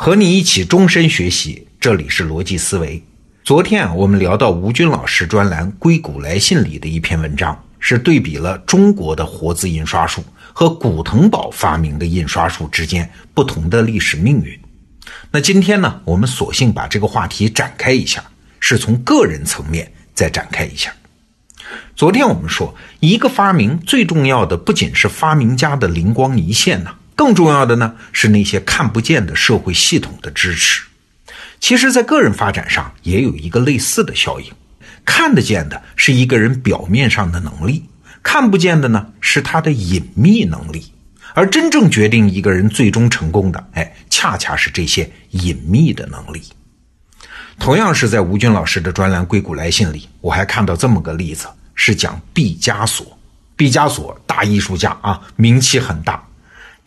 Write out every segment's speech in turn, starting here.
和你一起终身学习，这里是逻辑思维。昨天啊，我们聊到吴军老师专栏《硅谷来信》里的一篇文章，是对比了中国的活字印刷术和古腾堡发明的印刷术之间不同的历史命运。那今天呢，我们索性把这个话题展开一下，是从个人层面再展开一下。昨天我们说，一个发明最重要的不仅是发明家的灵光一现呢。更重要的呢是那些看不见的社会系统的支持。其实，在个人发展上也有一个类似的效应。看得见的是一个人表面上的能力，看不见的呢是他的隐秘能力。而真正决定一个人最终成功的，哎，恰恰是这些隐秘的能力。同样是在吴军老师的专栏《硅谷来信》里，我还看到这么个例子，是讲毕加索。毕加索大艺术家啊，名气很大。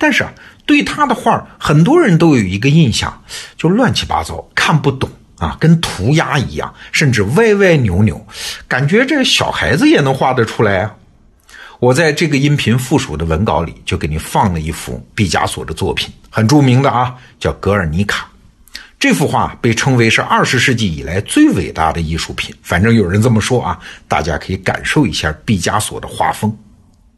但是啊，对他的画很多人都有一个印象，就乱七八糟，看不懂啊，跟涂鸦一样，甚至歪歪扭扭，感觉这小孩子也能画得出来啊。我在这个音频附属的文稿里就给你放了一幅毕加索的作品，很著名的啊，叫《格尔尼卡》。这幅画被称为是二十世纪以来最伟大的艺术品，反正有人这么说啊，大家可以感受一下毕加索的画风。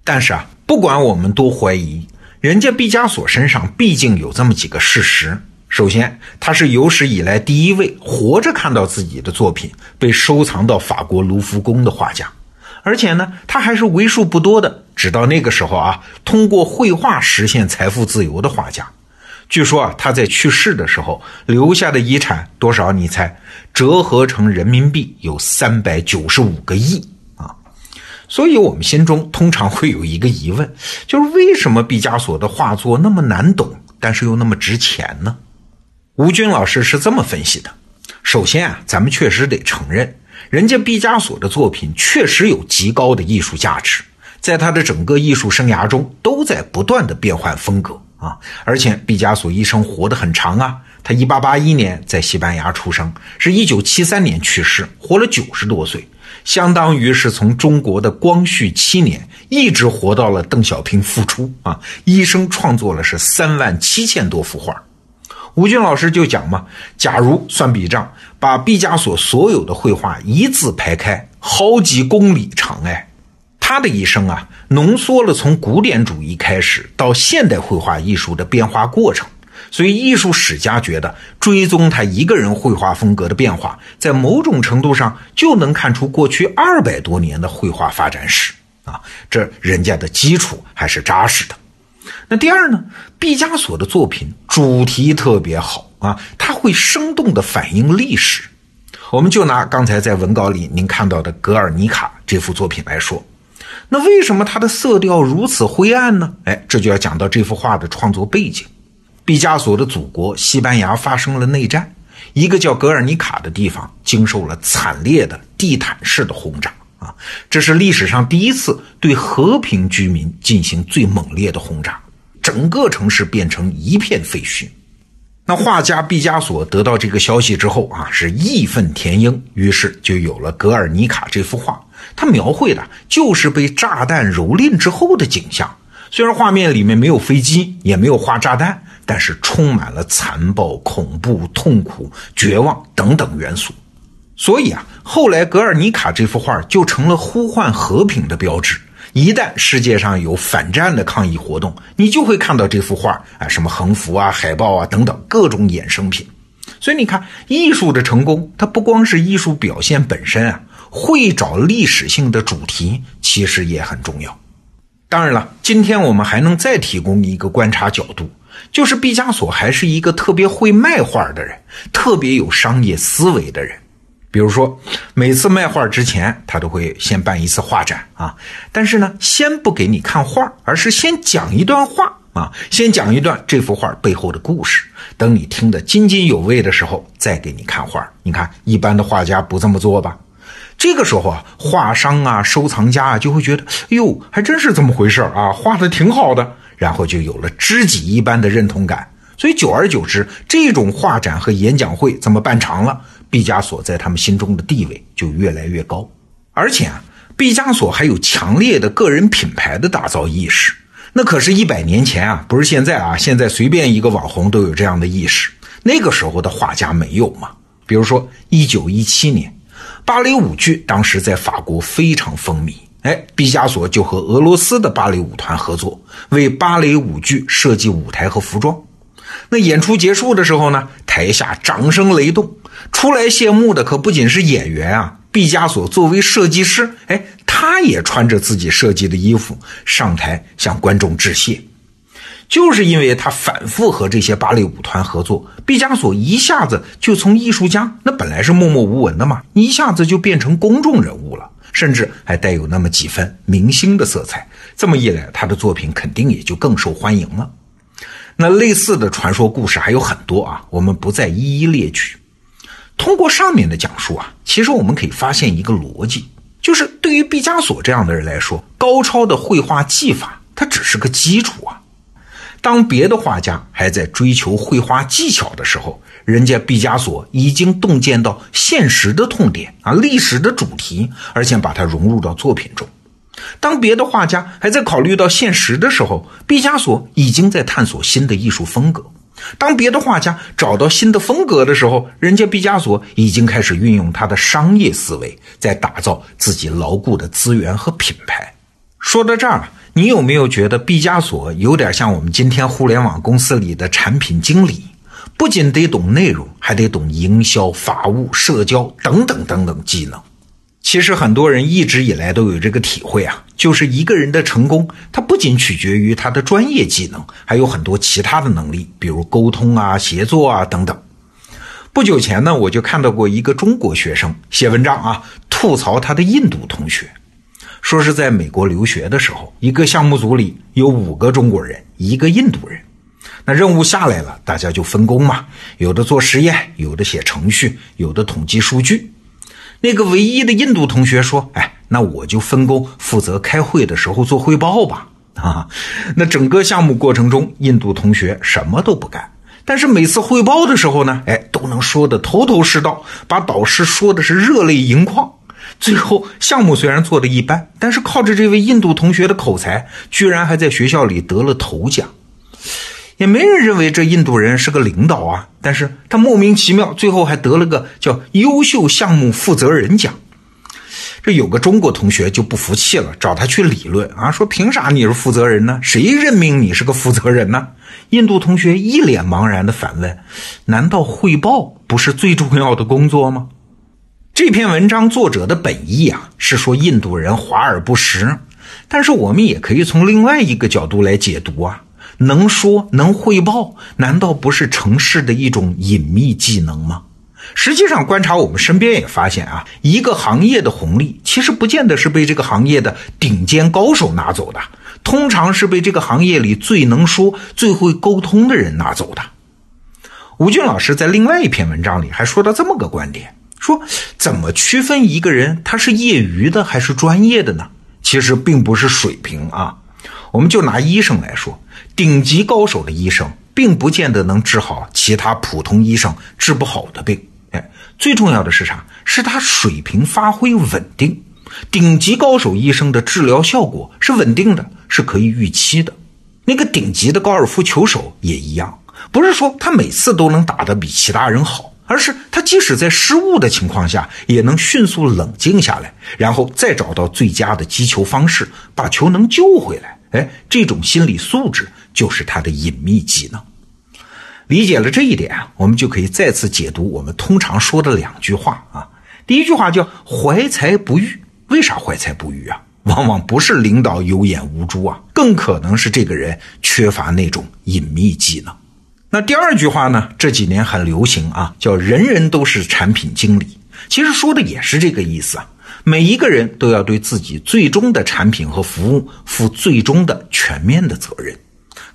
但是啊，不管我们多怀疑。人家毕加索身上毕竟有这么几个事实：首先，他是有史以来第一位活着看到自己的作品被收藏到法国卢浮宫的画家，而且呢，他还是为数不多的直到那个时候啊，通过绘画实现财富自由的画家。据说啊，他在去世的时候留下的遗产多少？你猜？折合成人民币有三百九十五个亿。所以，我们心中通常会有一个疑问，就是为什么毕加索的画作那么难懂，但是又那么值钱呢？吴军老师是这么分析的：首先啊，咱们确实得承认，人家毕加索的作品确实有极高的艺术价值，在他的整个艺术生涯中都在不断的变换风格啊。而且，毕加索一生活得很长啊，他一八八一年在西班牙出生，是一九七三年去世，活了九十多岁。相当于是从中国的光绪七年一直活到了邓小平复出啊，一生创作了是三万七千多幅画。吴军老师就讲嘛，假如算笔账，把毕加索所有的绘画一字排开，好几公里长哎。他的一生啊，浓缩了从古典主义开始到现代绘画艺术的变化过程。所以，艺术史家觉得追踪他一个人绘画风格的变化，在某种程度上就能看出过去二百多年的绘画发展史啊，这人家的基础还是扎实的。那第二呢，毕加索的作品主题特别好啊，他会生动地反映历史。我们就拿刚才在文稿里您看到的《格尔尼卡》这幅作品来说，那为什么它的色调如此灰暗呢？哎，这就要讲到这幅画的创作背景。毕加索的祖国西班牙发生了内战，一个叫格尔尼卡的地方经受了惨烈的地毯式的轰炸啊！这是历史上第一次对和平居民进行最猛烈的轰炸，整个城市变成一片废墟。那画家毕加索得到这个消息之后啊，是义愤填膺，于是就有了《格尔尼卡》这幅画。他描绘的就是被炸弹蹂躏之后的景象，虽然画面里面没有飞机，也没有画炸弹。但是充满了残暴、恐怖、痛苦、绝望等等元素，所以啊，后来《格尔尼卡》这幅画就成了呼唤和平的标志。一旦世界上有反战的抗议活动，你就会看到这幅画啊，什么横幅啊、海报啊等等各种衍生品。所以你看，艺术的成功，它不光是艺术表现本身啊，会找历史性的主题，其实也很重要。当然了，今天我们还能再提供一个观察角度。就是毕加索还是一个特别会卖画的人，特别有商业思维的人。比如说，每次卖画之前，他都会先办一次画展啊。但是呢，先不给你看画，而是先讲一段话啊，先讲一段这幅画背后的故事。等你听得津津有味的时候，再给你看画。你看，一般的画家不这么做吧？这个时候啊，画商啊、收藏家啊，就会觉得，哎呦，还真是这么回事啊，画的挺好的。然后就有了知己一般的认同感，所以久而久之，这种画展和演讲会这么办长了，毕加索在他们心中的地位就越来越高。而且啊，毕加索还有强烈的个人品牌的打造意识，那可是一百年前啊，不是现在啊，现在随便一个网红都有这样的意识。那个时候的画家没有嘛？比如说一九一七年，芭蕾舞剧当时在法国非常风靡，哎，毕加索就和俄罗斯的芭蕾舞团合作，为芭蕾舞剧设计舞台和服装。那演出结束的时候呢，台下掌声雷动，出来谢幕的可不仅是演员啊，毕加索作为设计师，哎，他也穿着自己设计的衣服上台向观众致谢。就是因为他反复和这些芭蕾舞团合作，毕加索一下子就从艺术家那本来是默默无闻的嘛，一下子就变成公众人物了，甚至还带有那么几分明星的色彩。这么一来，他的作品肯定也就更受欢迎了。那类似的传说故事还有很多啊，我们不再一一列举。通过上面的讲述啊，其实我们可以发现一个逻辑，就是对于毕加索这样的人来说，高超的绘画技法它只是个基础啊。当别的画家还在追求绘画技巧的时候，人家毕加索已经洞见到现实的痛点啊，历史的主题，而且把它融入到作品中。当别的画家还在考虑到现实的时候，毕加索已经在探索新的艺术风格。当别的画家找到新的风格的时候，人家毕加索已经开始运用他的商业思维，在打造自己牢固的资源和品牌。说到这儿。你有没有觉得毕加索有点像我们今天互联网公司里的产品经理？不仅得懂内容，还得懂营销、法务、社交等等等等技能。其实很多人一直以来都有这个体会啊，就是一个人的成功，他不仅取决于他的专业技能，还有很多其他的能力，比如沟通啊、协作啊等等。不久前呢，我就看到过一个中国学生写文章啊，吐槽他的印度同学。说是在美国留学的时候，一个项目组里有五个中国人，一个印度人。那任务下来了，大家就分工嘛，有的做实验，有的写程序，有的统计数据。那个唯一的印度同学说：“哎，那我就分工负责开会的时候做汇报吧。”啊，那整个项目过程中，印度同学什么都不干，但是每次汇报的时候呢，哎，都能说的头头是道，把导师说的是热泪盈眶。最后，项目虽然做的一般，但是靠着这位印度同学的口才，居然还在学校里得了头奖。也没人认为这印度人是个领导啊，但是他莫名其妙，最后还得了个叫优秀项目负责人奖。这有个中国同学就不服气了，找他去理论啊，说凭啥你是负责人呢？谁任命你是个负责人呢？印度同学一脸茫然的反问：难道汇报不是最重要的工作吗？这篇文章作者的本意啊，是说印度人华而不实，但是我们也可以从另外一个角度来解读啊。能说能汇报，难道不是城市的一种隐秘技能吗？实际上，观察我们身边也发现啊，一个行业的红利，其实不见得是被这个行业的顶尖高手拿走的，通常是被这个行业里最能说、最会沟通的人拿走的。吴军老师在另外一篇文章里还说到这么个观点。说怎么区分一个人他是业余的还是专业的呢？其实并不是水平啊。我们就拿医生来说，顶级高手的医生并不见得能治好其他普通医生治不好的病。哎，最重要的是啥？是他水平发挥稳定。顶级高手医生的治疗效果是稳定的，是可以预期的。那个顶级的高尔夫球手也一样，不是说他每次都能打得比其他人好。而是他即使在失误的情况下，也能迅速冷静下来，然后再找到最佳的击球方式，把球能救回来。哎，这种心理素质就是他的隐秘技能。理解了这一点啊，我们就可以再次解读我们通常说的两句话啊。第一句话叫“怀才不遇”，为啥怀才不遇啊？往往不是领导有眼无珠啊，更可能是这个人缺乏那种隐秘技能。那第二句话呢？这几年很流行啊，叫“人人都是产品经理”。其实说的也是这个意思啊。每一个人都要对自己最终的产品和服务负最终的全面的责任。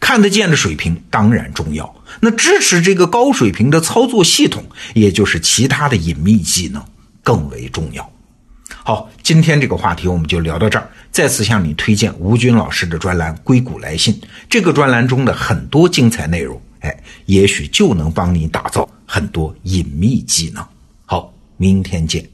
看得见的水平当然重要，那支持这个高水平的操作系统，也就是其他的隐秘技能更为重要。好，今天这个话题我们就聊到这儿。再次向你推荐吴军老师的专栏《硅谷来信》，这个专栏中的很多精彩内容。哎，也许就能帮你打造很多隐秘技能。好，明天见。